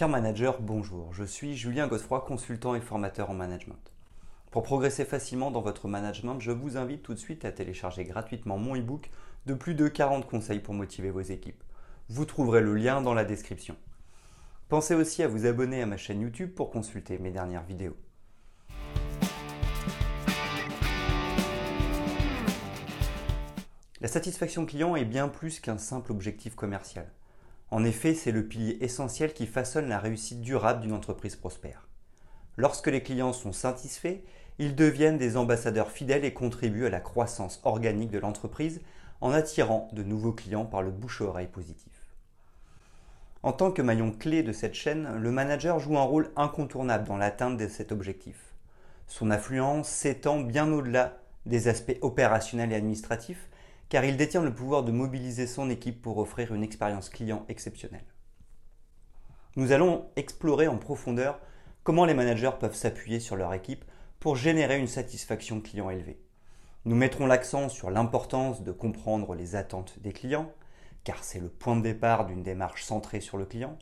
Cher manager, bonjour. Je suis Julien Godefroy, consultant et formateur en management. Pour progresser facilement dans votre management, je vous invite tout de suite à télécharger gratuitement mon e-book de plus de 40 conseils pour motiver vos équipes. Vous trouverez le lien dans la description. Pensez aussi à vous abonner à ma chaîne YouTube pour consulter mes dernières vidéos. La satisfaction client est bien plus qu'un simple objectif commercial. En effet, c'est le pilier essentiel qui façonne la réussite durable d'une entreprise prospère. Lorsque les clients sont satisfaits, ils deviennent des ambassadeurs fidèles et contribuent à la croissance organique de l'entreprise en attirant de nouveaux clients par le bouche-oreille positif. En tant que maillon clé de cette chaîne, le manager joue un rôle incontournable dans l'atteinte de cet objectif. Son influence s'étend bien au-delà des aspects opérationnels et administratifs car il détient le pouvoir de mobiliser son équipe pour offrir une expérience client exceptionnelle. Nous allons explorer en profondeur comment les managers peuvent s'appuyer sur leur équipe pour générer une satisfaction client élevée. Nous mettrons l'accent sur l'importance de comprendre les attentes des clients, car c'est le point de départ d'une démarche centrée sur le client.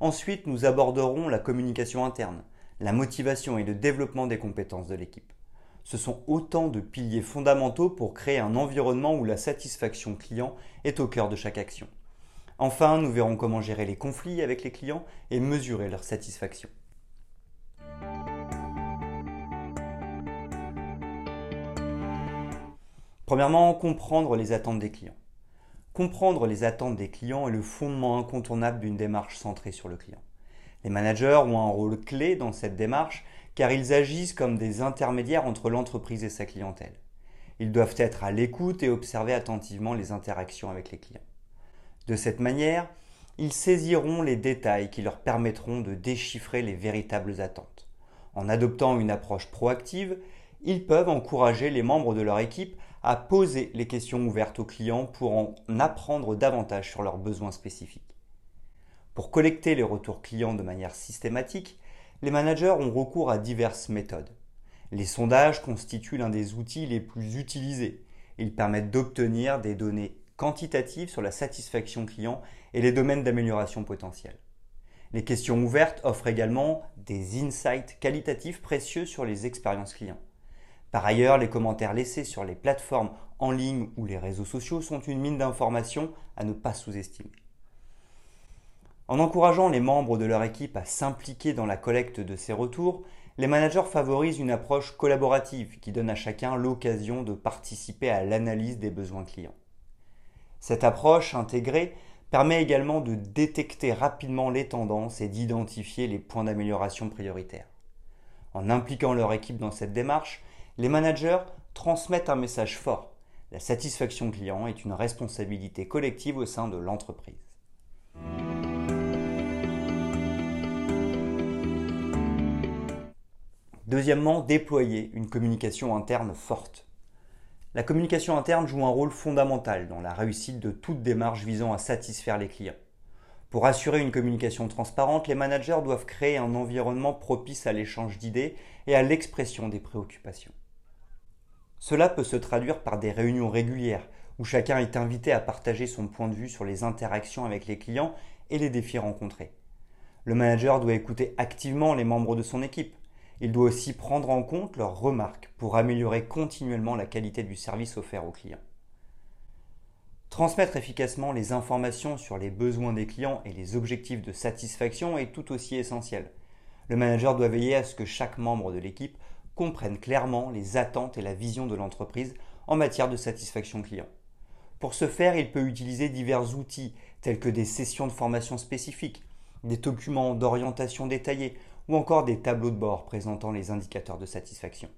Ensuite, nous aborderons la communication interne, la motivation et le développement des compétences de l'équipe. Ce sont autant de piliers fondamentaux pour créer un environnement où la satisfaction client est au cœur de chaque action. Enfin, nous verrons comment gérer les conflits avec les clients et mesurer leur satisfaction. Premièrement, comprendre les attentes des clients. Comprendre les attentes des clients est le fondement incontournable d'une démarche centrée sur le client. Les managers ont un rôle clé dans cette démarche car ils agissent comme des intermédiaires entre l'entreprise et sa clientèle. Ils doivent être à l'écoute et observer attentivement les interactions avec les clients. De cette manière, ils saisiront les détails qui leur permettront de déchiffrer les véritables attentes. En adoptant une approche proactive, ils peuvent encourager les membres de leur équipe à poser les questions ouvertes aux clients pour en apprendre davantage sur leurs besoins spécifiques. Pour collecter les retours clients de manière systématique, les managers ont recours à diverses méthodes. Les sondages constituent l'un des outils les plus utilisés. Ils permettent d'obtenir des données quantitatives sur la satisfaction client et les domaines d'amélioration potentiels. Les questions ouvertes offrent également des insights qualitatifs précieux sur les expériences clients. Par ailleurs, les commentaires laissés sur les plateformes en ligne ou les réseaux sociaux sont une mine d'informations à ne pas sous-estimer. En encourageant les membres de leur équipe à s'impliquer dans la collecte de ces retours, les managers favorisent une approche collaborative qui donne à chacun l'occasion de participer à l'analyse des besoins clients. Cette approche intégrée permet également de détecter rapidement les tendances et d'identifier les points d'amélioration prioritaires. En impliquant leur équipe dans cette démarche, les managers transmettent un message fort. La satisfaction client est une responsabilité collective au sein de l'entreprise. Deuxièmement, déployer une communication interne forte. La communication interne joue un rôle fondamental dans la réussite de toute démarche visant à satisfaire les clients. Pour assurer une communication transparente, les managers doivent créer un environnement propice à l'échange d'idées et à l'expression des préoccupations. Cela peut se traduire par des réunions régulières où chacun est invité à partager son point de vue sur les interactions avec les clients et les défis rencontrés. Le manager doit écouter activement les membres de son équipe il doit aussi prendre en compte leurs remarques pour améliorer continuellement la qualité du service offert aux clients. Transmettre efficacement les informations sur les besoins des clients et les objectifs de satisfaction est tout aussi essentiel. Le manager doit veiller à ce que chaque membre de l'équipe comprenne clairement les attentes et la vision de l'entreprise en matière de satisfaction client. Pour ce faire, il peut utiliser divers outils tels que des sessions de formation spécifiques, des documents d'orientation détaillés ou encore des tableaux de bord présentant les indicateurs de satisfaction.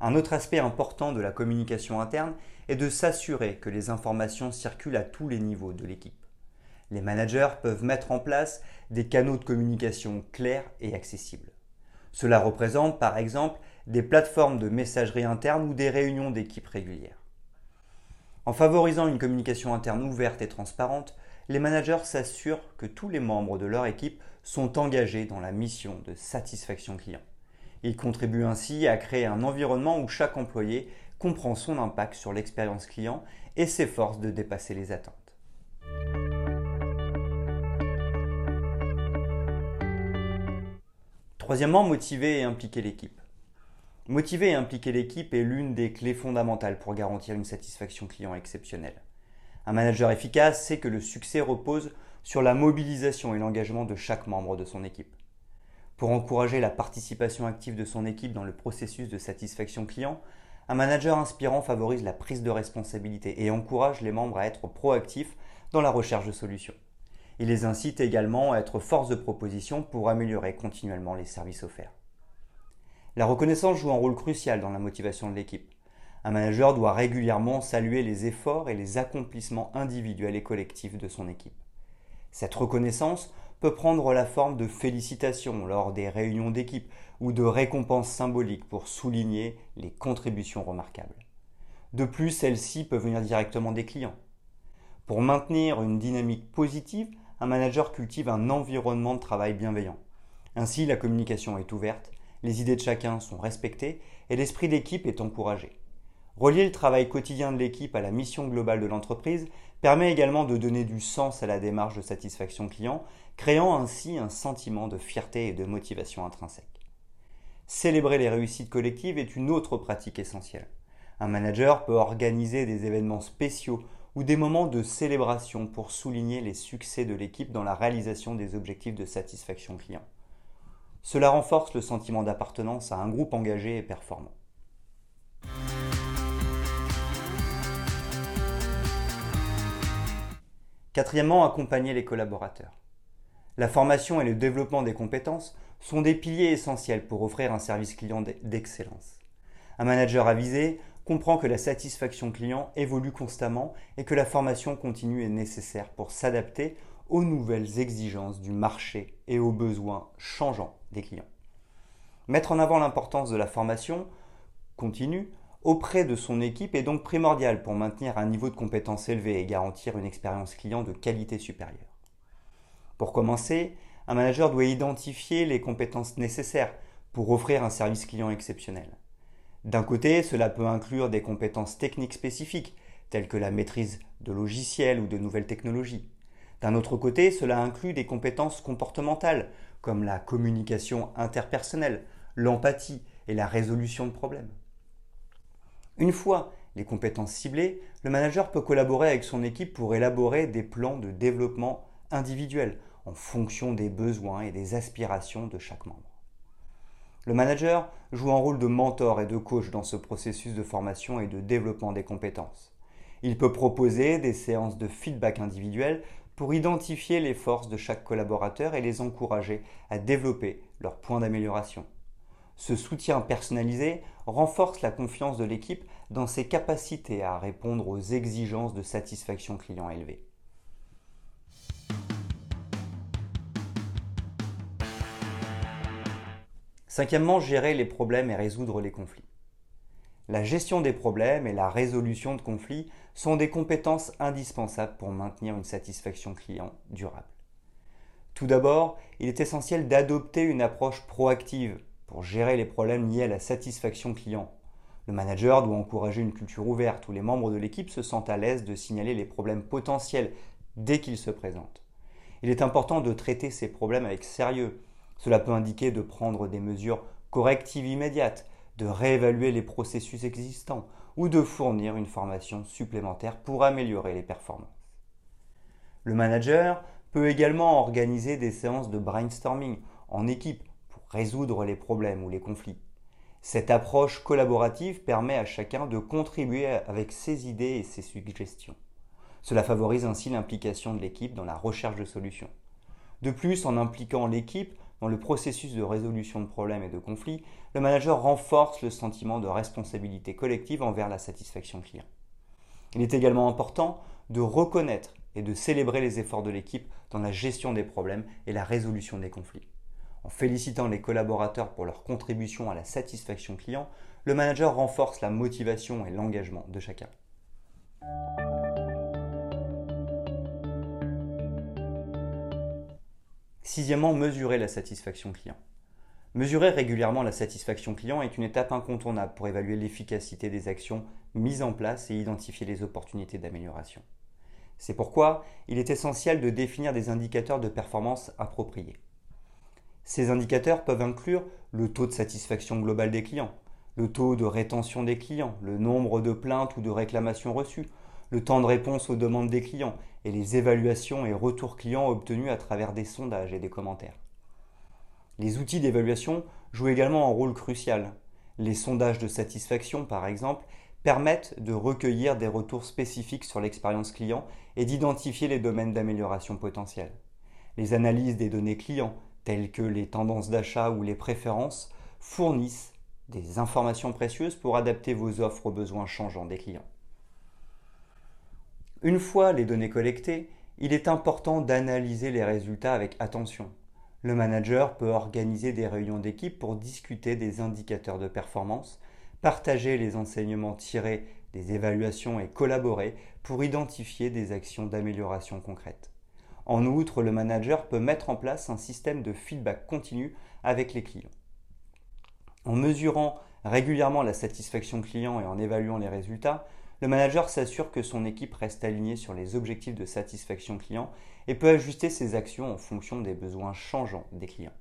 Un autre aspect important de la communication interne est de s'assurer que les informations circulent à tous les niveaux de l'équipe. Les managers peuvent mettre en place des canaux de communication clairs et accessibles. Cela représente par exemple des plateformes de messagerie interne ou des réunions d'équipe régulières. En favorisant une communication interne ouverte et transparente, les managers s'assurent que tous les membres de leur équipe sont engagés dans la mission de satisfaction client. Ils contribuent ainsi à créer un environnement où chaque employé comprend son impact sur l'expérience client et s'efforce de dépasser les attentes. Troisièmement, motiver et impliquer l'équipe. Motiver et impliquer l'équipe est l'une des clés fondamentales pour garantir une satisfaction client exceptionnelle. Un manager efficace sait que le succès repose sur la mobilisation et l'engagement de chaque membre de son équipe. Pour encourager la participation active de son équipe dans le processus de satisfaction client, un manager inspirant favorise la prise de responsabilité et encourage les membres à être proactifs dans la recherche de solutions. Il les incite également à être force de proposition pour améliorer continuellement les services offerts. La reconnaissance joue un rôle crucial dans la motivation de l'équipe. Un manager doit régulièrement saluer les efforts et les accomplissements individuels et collectifs de son équipe. Cette reconnaissance peut prendre la forme de félicitations lors des réunions d'équipe ou de récompenses symboliques pour souligner les contributions remarquables. De plus, celles-ci peuvent venir directement des clients. Pour maintenir une dynamique positive, un manager cultive un environnement de travail bienveillant. Ainsi, la communication est ouverte, les idées de chacun sont respectées et l'esprit d'équipe est encouragé. Relier le travail quotidien de l'équipe à la mission globale de l'entreprise permet également de donner du sens à la démarche de satisfaction client, créant ainsi un sentiment de fierté et de motivation intrinsèque. Célébrer les réussites collectives est une autre pratique essentielle. Un manager peut organiser des événements spéciaux ou des moments de célébration pour souligner les succès de l'équipe dans la réalisation des objectifs de satisfaction client. Cela renforce le sentiment d'appartenance à un groupe engagé et performant. Quatrièmement, accompagner les collaborateurs. La formation et le développement des compétences sont des piliers essentiels pour offrir un service client d'excellence. Un manager avisé comprend que la satisfaction client évolue constamment et que la formation continue est nécessaire pour s'adapter aux nouvelles exigences du marché et aux besoins changeants des clients. Mettre en avant l'importance de la formation continue auprès de son équipe est donc primordial pour maintenir un niveau de compétence élevé et garantir une expérience client de qualité supérieure. Pour commencer, un manager doit identifier les compétences nécessaires pour offrir un service client exceptionnel. D'un côté, cela peut inclure des compétences techniques spécifiques, telles que la maîtrise de logiciels ou de nouvelles technologies. D'un autre côté, cela inclut des compétences comportementales, comme la communication interpersonnelle, l'empathie et la résolution de problèmes. Une fois les compétences ciblées, le manager peut collaborer avec son équipe pour élaborer des plans de développement individuels en fonction des besoins et des aspirations de chaque membre. Le manager joue un rôle de mentor et de coach dans ce processus de formation et de développement des compétences. Il peut proposer des séances de feedback individuel pour identifier les forces de chaque collaborateur et les encourager à développer leurs points d'amélioration. Ce soutien personnalisé renforce la confiance de l'équipe dans ses capacités à répondre aux exigences de satisfaction client élevées. Cinquièmement, gérer les problèmes et résoudre les conflits. La gestion des problèmes et la résolution de conflits sont des compétences indispensables pour maintenir une satisfaction client durable. Tout d'abord, il est essentiel d'adopter une approche proactive pour gérer les problèmes liés à la satisfaction client. Le manager doit encourager une culture ouverte où les membres de l'équipe se sentent à l'aise de signaler les problèmes potentiels dès qu'ils se présentent. Il est important de traiter ces problèmes avec sérieux. Cela peut indiquer de prendre des mesures correctives immédiates, de réévaluer les processus existants ou de fournir une formation supplémentaire pour améliorer les performances. Le manager peut également organiser des séances de brainstorming en équipe résoudre les problèmes ou les conflits. Cette approche collaborative permet à chacun de contribuer avec ses idées et ses suggestions. Cela favorise ainsi l'implication de l'équipe dans la recherche de solutions. De plus, en impliquant l'équipe dans le processus de résolution de problèmes et de conflits, le manager renforce le sentiment de responsabilité collective envers la satisfaction client. Il est également important de reconnaître et de célébrer les efforts de l'équipe dans la gestion des problèmes et la résolution des conflits. En félicitant les collaborateurs pour leur contribution à la satisfaction client, le manager renforce la motivation et l'engagement de chacun. Sixièmement, mesurer la satisfaction client. Mesurer régulièrement la satisfaction client est une étape incontournable pour évaluer l'efficacité des actions mises en place et identifier les opportunités d'amélioration. C'est pourquoi il est essentiel de définir des indicateurs de performance appropriés. Ces indicateurs peuvent inclure le taux de satisfaction globale des clients, le taux de rétention des clients, le nombre de plaintes ou de réclamations reçues, le temps de réponse aux demandes des clients et les évaluations et retours clients obtenus à travers des sondages et des commentaires. Les outils d'évaluation jouent également un rôle crucial. Les sondages de satisfaction, par exemple, permettent de recueillir des retours spécifiques sur l'expérience client et d'identifier les domaines d'amélioration potentiels. Les analyses des données clients, telles que les tendances d'achat ou les préférences, fournissent des informations précieuses pour adapter vos offres aux besoins changeants des clients. Une fois les données collectées, il est important d'analyser les résultats avec attention. Le manager peut organiser des réunions d'équipe pour discuter des indicateurs de performance, partager les enseignements tirés des évaluations et collaborer pour identifier des actions d'amélioration concrètes. En outre, le manager peut mettre en place un système de feedback continu avec les clients. En mesurant régulièrement la satisfaction client et en évaluant les résultats, le manager s'assure que son équipe reste alignée sur les objectifs de satisfaction client et peut ajuster ses actions en fonction des besoins changeants des clients.